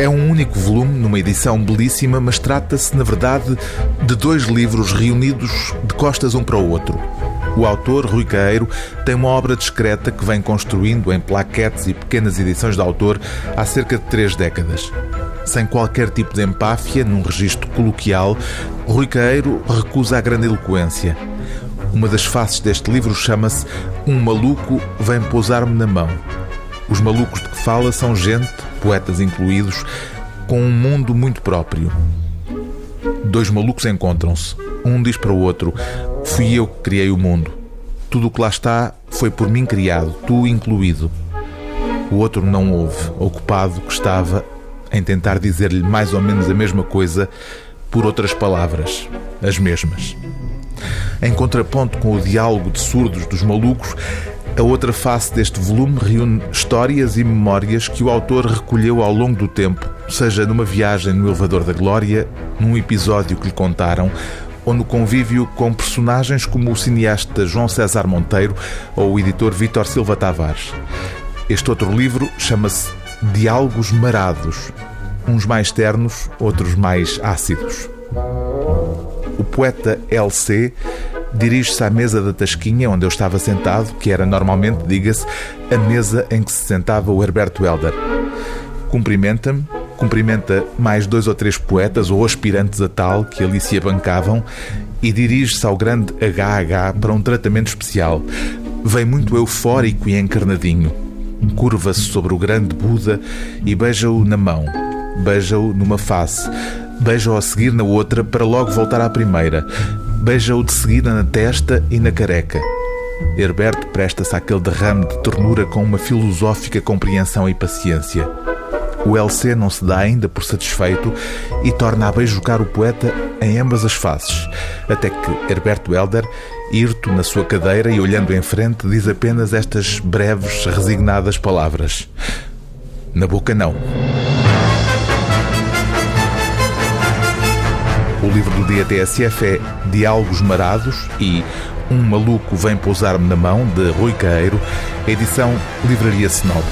É um único volume, numa edição belíssima, mas trata-se, na verdade, de dois livros reunidos de costas um para o outro. O autor, Rui Caeiro, tem uma obra discreta que vem construindo em plaquetes e pequenas edições de autor há cerca de três décadas. Sem qualquer tipo de empáfia, num registro coloquial, Rui Caeiro recusa a grande eloquência. Uma das faces deste livro chama-se Um Maluco Vem Pousar-me na Mão. Os malucos de que fala são gente, poetas incluídos, com um mundo muito próprio. Dois malucos encontram-se. Um diz para o outro: Fui eu que criei o mundo. Tudo o que lá está foi por mim criado, tu incluído. O outro não ouve, ocupado que estava em tentar dizer-lhe mais ou menos a mesma coisa por outras palavras, as mesmas. Em contraponto com o diálogo de surdos dos malucos, a outra face deste volume reúne histórias e memórias que o autor recolheu ao longo do tempo, seja numa viagem no elevador da glória, num episódio que lhe contaram, ou no convívio com personagens como o cineasta João César Monteiro ou o editor Vítor Silva Tavares. Este outro livro chama-se Diálogos Marados, uns mais ternos, outros mais ácidos. O poeta LC dirige-se à mesa da Tasquinha, onde eu estava sentado, que era normalmente, diga-se, a mesa em que se sentava o Herberto Helder. Cumprimenta-me, cumprimenta mais dois ou três poetas ou aspirantes a tal que ali se abancavam e dirige-se ao grande HH para um tratamento especial. Vem muito eufórico e encarnadinho. Curva-se sobre o grande Buda e beija-o na mão. Beija-o numa face. Beija-o a seguir na outra para logo voltar à primeira beija-o de seguida na testa e na careca. Herberto presta-se àquele derrame de ternura com uma filosófica compreensão e paciência. O LC não se dá ainda por satisfeito e torna a beijocar o poeta em ambas as faces, até que Herberto Helder, hirto na sua cadeira e olhando em frente, diz apenas estas breves, resignadas palavras: Na boca, não. O livro do dia TSF é Diálogos Marados e Um Maluco Vem Pousar-me na Mão, de Rui Caeiro, edição Livraria Snob.